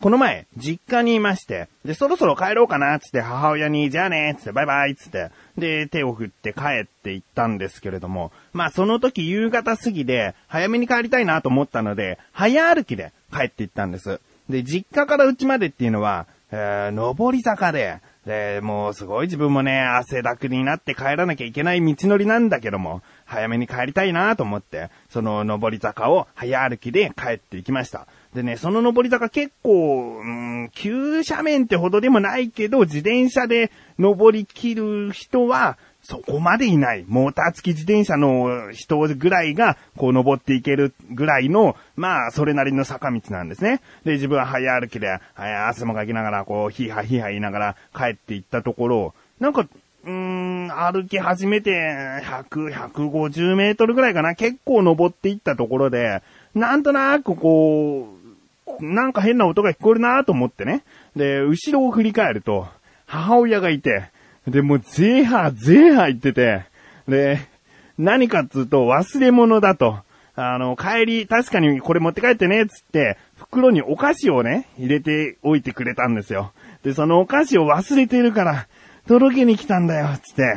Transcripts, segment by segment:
この前、実家にいまして、で、そろそろ帰ろうかな、つって母親に、じゃあね、つって、バイバイ、つって、で、手を振って帰って行ったんですけれども、まあその時夕方過ぎで、早めに帰りたいなと思ったので、早歩きで帰って行ったんです。で、実家から家までっていうのは、えー、上り坂で、で、もうすごい自分もね、汗だくになって帰らなきゃいけない道のりなんだけども、早めに帰りたいなと思って、その上り坂を早歩きで帰っていきました。でね、その上り坂結構、うん、急斜面ってほどでもないけど、自転車で登り切る人は、そこまでいない。モーター付き自転車の人ぐらいが、こう登っていけるぐらいの、まあ、それなりの坂道なんですね。で、自分は早歩きで、はい汗もかきながら、こう、ヒーハーヒーハー言いながら帰っていったところ、なんか、うーん、歩き始めて、100、150メートルぐらいかな。結構登っていったところで、なんとなくこう、なんか変な音が聞こえるなと思ってね。で、後ろを振り返ると、母親がいて、で、もう、ゼーハー、ゼーハー言ってて、で、何かっつうと、忘れ物だと。あの、帰り、確かにこれ持って帰ってね、つって、袋にお菓子をね、入れておいてくれたんですよ。で、そのお菓子を忘れてるから、届けに来たんだよ、つって。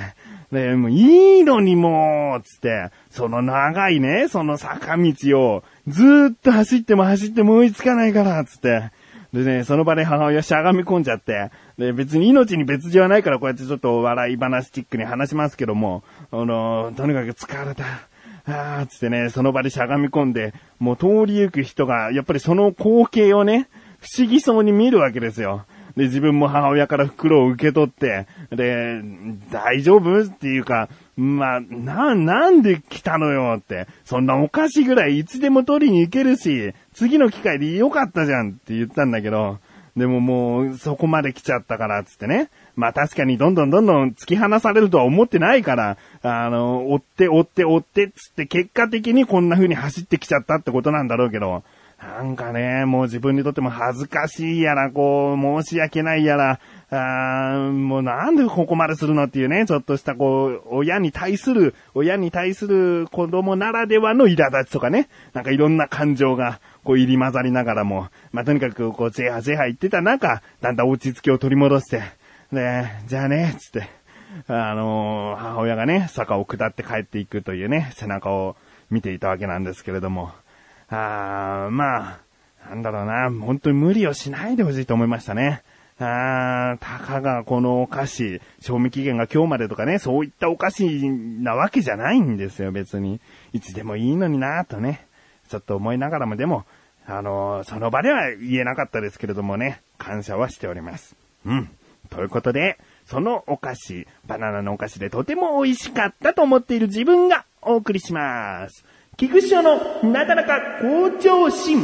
で、もういいのにもう、つって、その長いね、その坂道を、ずーっと走っても走っても追いつかないから、つって。でね、その場で母親しゃがみ込んじゃって、で、別に命に別状はないからこうやってちょっと笑い話チックに話しますけども、あのー、とにかく疲れた。あーつってね、その場でしゃがみ込んで、もう通り行く人が、やっぱりその光景をね、不思議そうに見るわけですよ。で、自分も母親から袋を受け取って、で、大丈夫？っていうか、まあ、な、なんで来たのよって。そんなお菓子ぐらいいつでも取りに行けるし、次の機会でよかったじゃんって言ったんだけど、でももう、そこまで来ちゃったから、つってね。まあ確かにどんどんどんどん突き放されるとは思ってないから、あの、追って追って追ってつって結果的にこんな風に走ってきちゃったってことなんだろうけど、なんかね、もう自分にとっても恥ずかしいやら、こう、申し訳ないやら、あーもうなんでここまでするのっていうね、ちょっとしたこう、親に対する、親に対する子供ならではの苛立ちとかね、なんかいろんな感情が、こう入り混ざりながらも、まあ、とにかくこう、ゼハゼハ言ってた中、だんだん落ち着きを取り戻して、で、じゃあね、つって、あのー、母親がね、坂を下って帰っていくというね、背中を見ていたわけなんですけれども、あー、まあ、なんだろうな、本当に無理をしないでほしいと思いましたね。あー、たかがこのお菓子、賞味期限が今日までとかね、そういったお菓子なわけじゃないんですよ、別に。いつでもいいのになとね、ちょっと思いながらもでも、あのー、その場では言えなかったですけれどもね、感謝はしております。うん。ということで、そのお菓子、バナナのお菓子でとても美味しかったと思っている自分がお送りします。菊師匠のなだらか向上心。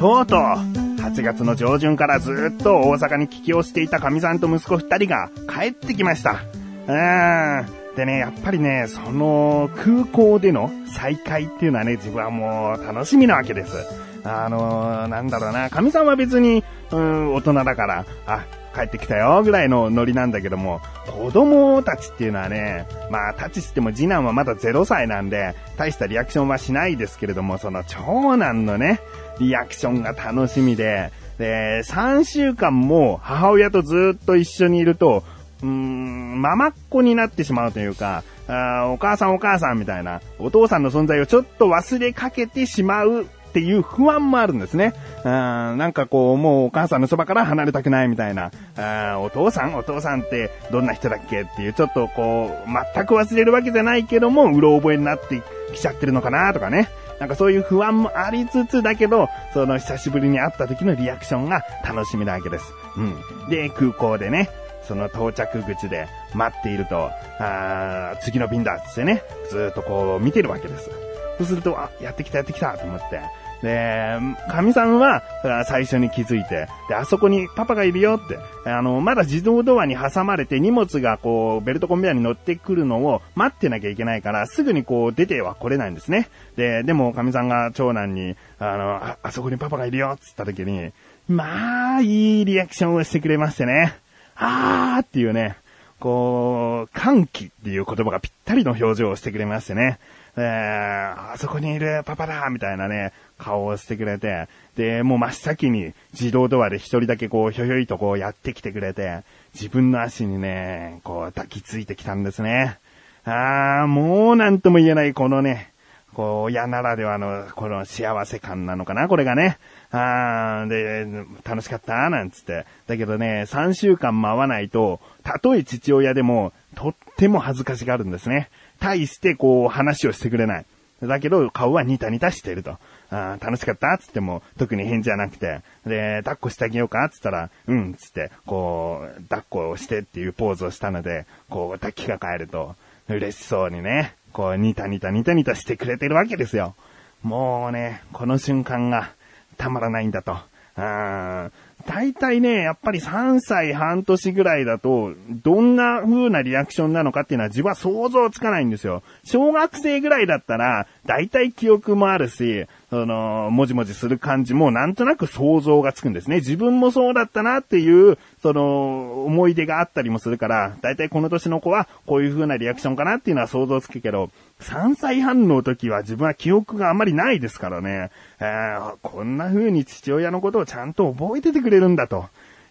とうとう、8月の上旬からずっと大阪に帰郷していた神さんと息子二人が帰ってきました。うーん。でね、やっぱりね、その空港での再会っていうのはね、自分はもう楽しみなわけです。あのー、なんだろうな、神さんは別に、うん、大人だから、あ、帰ってきたよ、ぐらいのノリなんだけども、子供たちっていうのはね、まあ、タチしても次男はまだ0歳なんで、大したリアクションはしないですけれども、その長男のね、リアクションが楽しみで、で、3週間も母親とずっと一緒にいると、うーん、ママっ子になってしまうというか、あお母さんお母さんみたいな、お父さんの存在をちょっと忘れかけてしまうっていう不安もあるんですね。うん、なんかこう、もうお母さんのそばから離れたくないみたいな、あお父さんお父さんってどんな人だっけっていう、ちょっとこう、全く忘れるわけじゃないけども、うろ覚えになってきちゃってるのかなとかね。なんかそういう不安もありつつだけど、その久しぶりに会った時のリアクションが楽しみなわけです。うん。で、空港でね、その到着口で待っていると、あ次の便だっつってね、ずっとこう見てるわけです。そうすると、あ、やってきたやってきたと思って、で、神さんは最初に気づいて、で、あそこにパパがいるよって、あの、まだ自動ドアに挟まれて荷物がこう、ベルトコンベヤーに乗ってくるのを待ってなきゃいけないから、すぐにこう出ては来れないんですね。で、でも神さんが長男に、あの、あ、あそこにパパがいるよって言った時に、まあ、いいリアクションをしてくれましてね。あーっていうね、こう、歓喜っていう言葉がぴったりの表情をしてくれましてね。えー、あそこにいるパパだみたいなね、顔をしてくれて、で、もう真っ先に自動ドアで一人だけこう、ひょひょいとこうやってきてくれて、自分の足にね、こう抱きついてきたんですね。あー、もうなんとも言えないこのね、こう、親ならではの、この幸せ感なのかな、これがね。あー、で、楽しかったなんつって。だけどね、3週間も会わないと、たとえ父親でも、とっても恥ずかしがるんですね。対してこう話をしてくれない。だけど顔はニタニタしてると。あ楽しかったつっても特に返事はなくて。で、抱っこしてあげようかつったら、うんつって、こう、抱っこをしてっていうポーズをしたので、こう抱きが帰ると、嬉しそうにね、こうニタニタニタニタしてくれてるわけですよ。もうね、この瞬間がたまらないんだと。うん大体ね、やっぱり3歳半年ぐらいだと、どんな風なリアクションなのかっていうのは自分は想像つかないんですよ。小学生ぐらいだったら、大体記憶もあるし、その、もじもじする感じもなんとなく想像がつくんですね。自分もそうだったなっていう、その、思い出があったりもするから、大体この年の子はこういう風なリアクションかなっていうのは想像つくけど、3歳半の時は自分は記憶があんまりないですからね、えー、こんな風に父親のことをちゃんと覚えててくれるんだと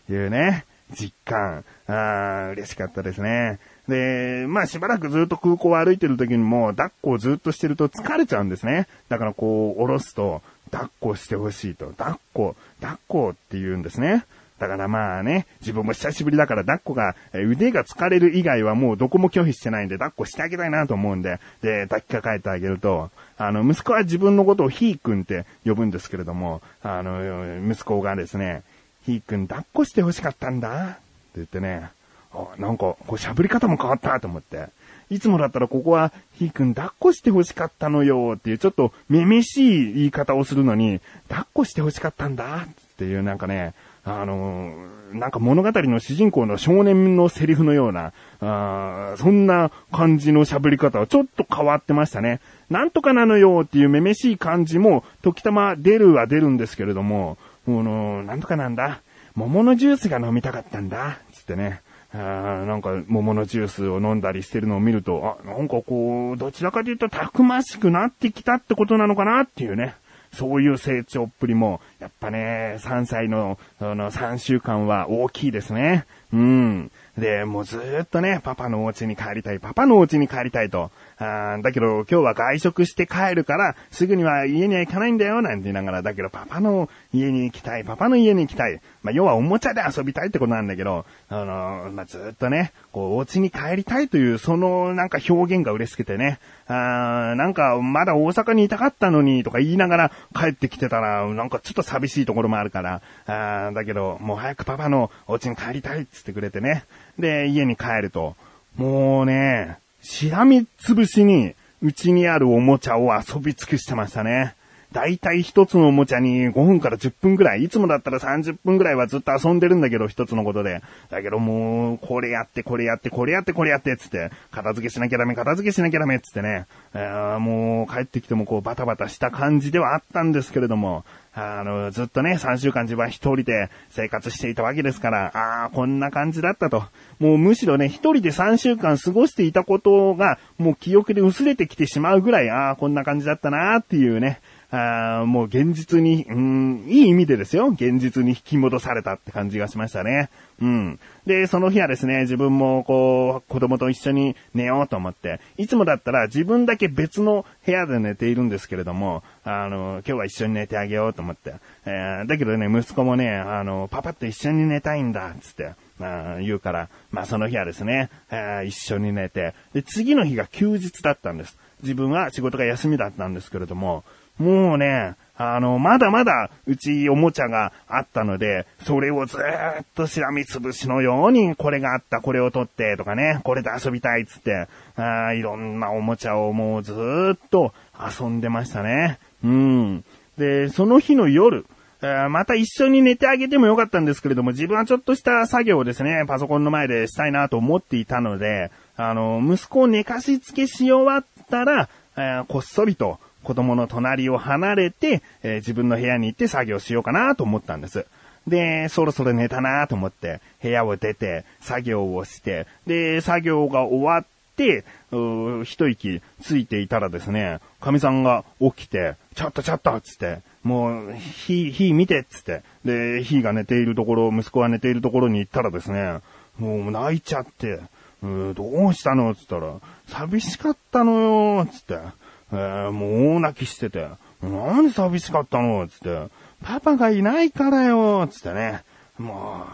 いうね、実感、あ嬉しかったですね。で、まあしばらくずっと空港を歩いてる時にも、抱っこをずっとしてると疲れちゃうんですね。だからこう、下ろすと、抱っこしてほしいと。抱っこ、抱っこって言うんですね。だからまあね、自分も久しぶりだから抱っこが、腕が疲れる以外はもうどこも拒否してないんで抱っこしてあげたいなと思うんで、で、抱きかかえてあげると、あの、息子は自分のことをひーくんって呼ぶんですけれども、あの、息子がですね、ひーくん抱っこして欲しかったんだ。って言ってね、あ、なんか、こう喋り方も変わったと思って。いつもだったらここは、ひーくん抱っこして欲しかったのよ。っていうちょっとめめしい言い方をするのに、抱っこして欲しかったんだ。っていうなんかね、あのー、なんか物語の主人公の少年のセリフのような、あそんな感じの喋り方はちょっと変わってましたね。なんとかなのよ。っていうめめしい感じも、時たま出るは出るんですけれども、もの、なんとかなんだ。桃のジュースが飲みたかったんだ。つってね。あなんか桃のジュースを飲んだりしてるのを見ると、あ、なんかこう、どちらかというとたくましくなってきたってことなのかな？っていうね。そういう成長っぷりも、やっぱね、3歳の、あの、3週間は大きいですね。うん。で、もうずっとね、パパのお家に帰りたい、パパのお家に帰りたいと。あだけど今日は外食して帰るから、すぐには家には行かないんだよ、なんて言いながら、だけどパパの家に行きたい、パパの家に行きたい。まあ、要はおもちゃで遊びたいってことなんだけど、あのまあ、ずっとね、こう、お家に帰りたいという、そのなんか表現が嬉しくてね、あーなんかまだ大阪にいたかったのにとか言いながら帰ってきてたら、なんかちょっと寂しいところもあるから、あーだけどもう早くパパのお家に帰りたいってしてくれてね。で、家に帰ると、もうね、しらみつぶしに、うちにあるおもちゃを遊び尽くしてましたね。だいたい一つのおもちゃに5分から10分くらい、いつもだったら30分くらいはずっと遊んでるんだけど、一つのことで。だけどもう、これやって、これやって、これやって、これやって、つって、片付けしなきゃダメ、片付けしなきゃダメ、つってね。えー、もう、帰ってきてもこう、バタバタした感じではあったんですけれども、あの、ずっとね、3週間自分は一人で生活していたわけですから、ああ、こんな感じだったと。もうむしろね、一人で3週間過ごしていたことが、もう記憶で薄れてきてしまうぐらい、ああ、こんな感じだったなっていうね、あもう現実に、うん、いい意味でですよ。現実に引き戻されたって感じがしましたね。うん。で、その日はですね、自分もこう、子供と一緒に寝ようと思って、いつもだったら自分だけ別の部屋で寝ているんですけれども、あの、今日は一緒に寝てあげようと思って。えー、だけどね、息子もね、あの、パパと一緒に寝たいんだ、つって。あ言うから、まあその日はですね、えー、一緒に寝て、で、次の日が休日だったんです。自分は仕事が休みだったんですけれども、もうね、あの、まだまだ、うちおもちゃがあったので、それをずっとしらみつぶしのように、これがあった、これを取ってとかね、これで遊びたいっつって、あいろんなおもちゃをもうずっと遊んでましたね。うん。で、その日の夜、また一緒に寝てあげてもよかったんですけれども、自分はちょっとした作業をですね、パソコンの前でしたいなと思っていたので、あの、息子を寝かしつけし終わったら、えーこっそりと子供の隣を離れて、えー自分の部屋に行って作業しようかなと思ったんです。で、そろそろ寝たなと思って、部屋を出て、作業をして、で、作業が終わって、うー一息ついていたらですね、神さんが起きて、ちょっとちょっとつって、もう、火、火見てっつって、で、火が寝ているところ、息子が寝ているところに行ったらですね、もう泣いちゃって、うーどうしたのつったら、寂しかったのよつって、えーもう大泣きしてて、なんで寂しかったの？つって、パパがいないからよつってね、も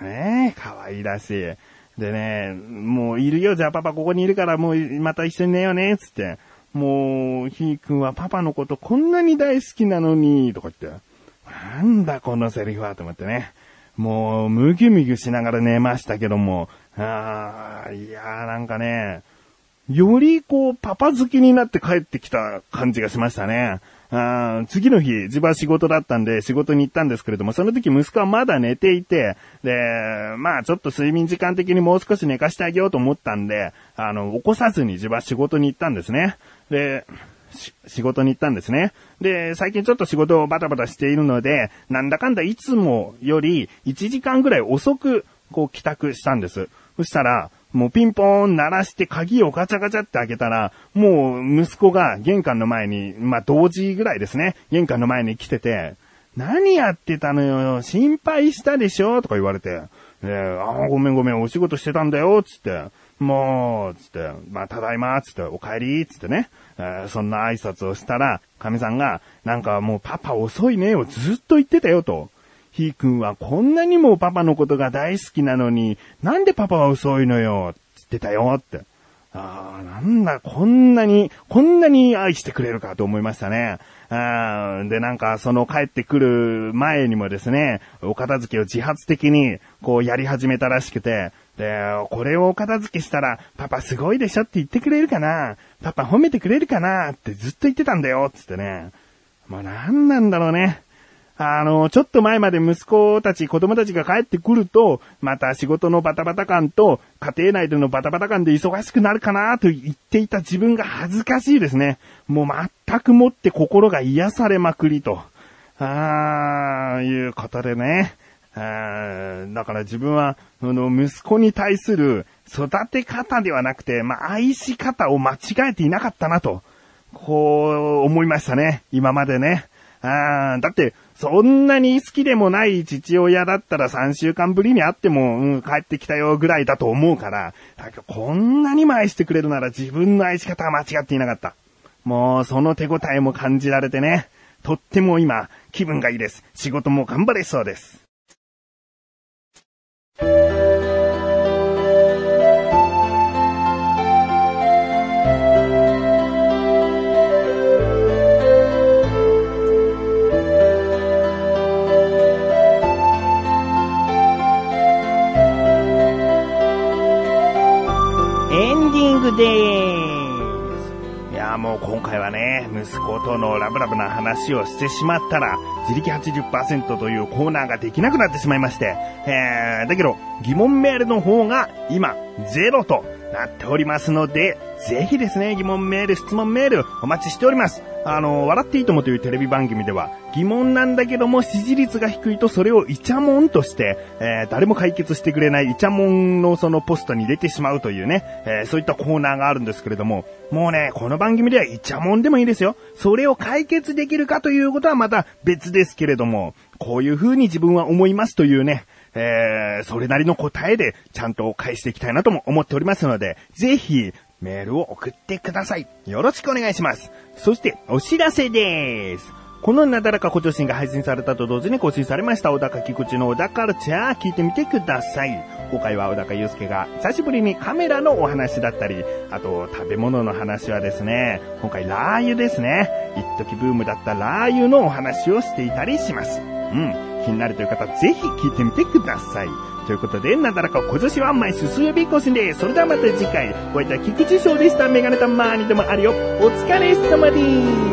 う、ねえ、可愛らしい。でね、もういるよ、じゃあパパここにいるからもうまた一緒に寝ようね、つって。もう、ひーくんはパパのことこんなに大好きなのに、とか言って。なんだこのセリフは、と思ってね。もう、むぎゅむぎゅしながら寝ましたけども、あー、いやーなんかね、よりこう、パパ好きになって帰ってきた感じがしましたね。あ次の日、自分は仕事だったんで仕事に行ったんですけれども、その時息子はまだ寝ていて、で、まあちょっと睡眠時間的にもう少し寝かしてあげようと思ったんで、あの、起こさずに自分は仕事に行ったんですね。で、仕事に行ったんですね。で、最近ちょっと仕事をバタバタしているので、なんだかんだいつもより1時間ぐらい遅く、こう帰宅したんです。そしたら、もうピンポーン鳴らして鍵をガチャガチャって開けたら、もう息子が玄関の前に、まあ同時ぐらいですね、玄関の前に来てて、何やってたのよ、心配したでしょ？とか言われて、であごめんごめん、お仕事してたんだよ、つって。もう、つって、まあ、ただいま、つって、お帰り、つってね、えーそんな挨拶をしたら、神さんが、なんかもうパパ遅いねよ、ずっと言ってたよ、と。ひーくんはこんなにもパパのことが大好きなのに、なんでパパは遅いのよ、つってたよ、って。ああ、なんだ、こんなに、こんなに愛してくれるかと思いましたね。あーで、なんか、その帰ってくる前にもですね、お片付けを自発的に、こうやり始めたらしくて、で、これをお片付けしたら、パパすごいでしょって言ってくれるかなパパ褒めてくれるかなってずっと言ってたんだよ、つってね。まあ、なんなんだろうね。あの、ちょっと前まで息子たち、子供たちが帰ってくると、また仕事のバタバタ感と、家庭内でのバタバタ感で忙しくなるかなと言っていた自分が恥ずかしいですね。もう全くもって心が癒されまくりと。ああ、いうことでね。あーだから自分は、あの、息子に対する育て方ではなくて、まあ、愛し方を間違えていなかったなと。こう、思いましたね。今までね。あーだって、そんなに好きでもない父親だったら3週間ぶりに会っても、うん、帰ってきたよぐらいだと思うから、だけどこんなにも愛してくれるなら自分の愛し方は間違っていなかった。もう、その手応えも感じられてね。とっても今、気分がいいです。仕事も頑張れそうです。です。いやもう今回はね、息子とのラブラブな話をしてしまったら、自力80%というコーナーができなくなってしまいまして、えー、だけど、疑問メールの方が今、ゼロとなっておりますので、ぜひですね、疑問メール、質問メール、お待ちしております。あの、笑っていいともというテレビ番組では、疑問なんだけども支持率が低いとそれをイチャモンとして、えー誰も解決してくれないイチャモンのそのポストに入れてしまうというね、えーそういったコーナーがあるんですけれども、もうね、この番組ではイチャモンでもいいですよ。それを解決できるかということはまた別ですけれども、こういう風に自分は思いますというね、えーそれなりの答えでちゃんと返していきたいなとも思っておりますので、ぜひ、メールを送ってください。よろしくお願いします。そして、お知らせです。このなだらかご女子が配信されたと同時に更新されました小高菊池の小高カルチャー聞いてみてください。今回は小高祐介が久しぶりにカメラのお話だったり、あと食べ物の話はですね、今回ラー油ですね。一時ブームだったラー油のお話をしていたりします。うん。気になるという方、ぜひ聞いてみてください。ということで、なだらか今年は毎週水曜日更新です。それではまた次回、お会いいた菊池翔でした。メガネたまーにでもあるよ。お疲れ様です。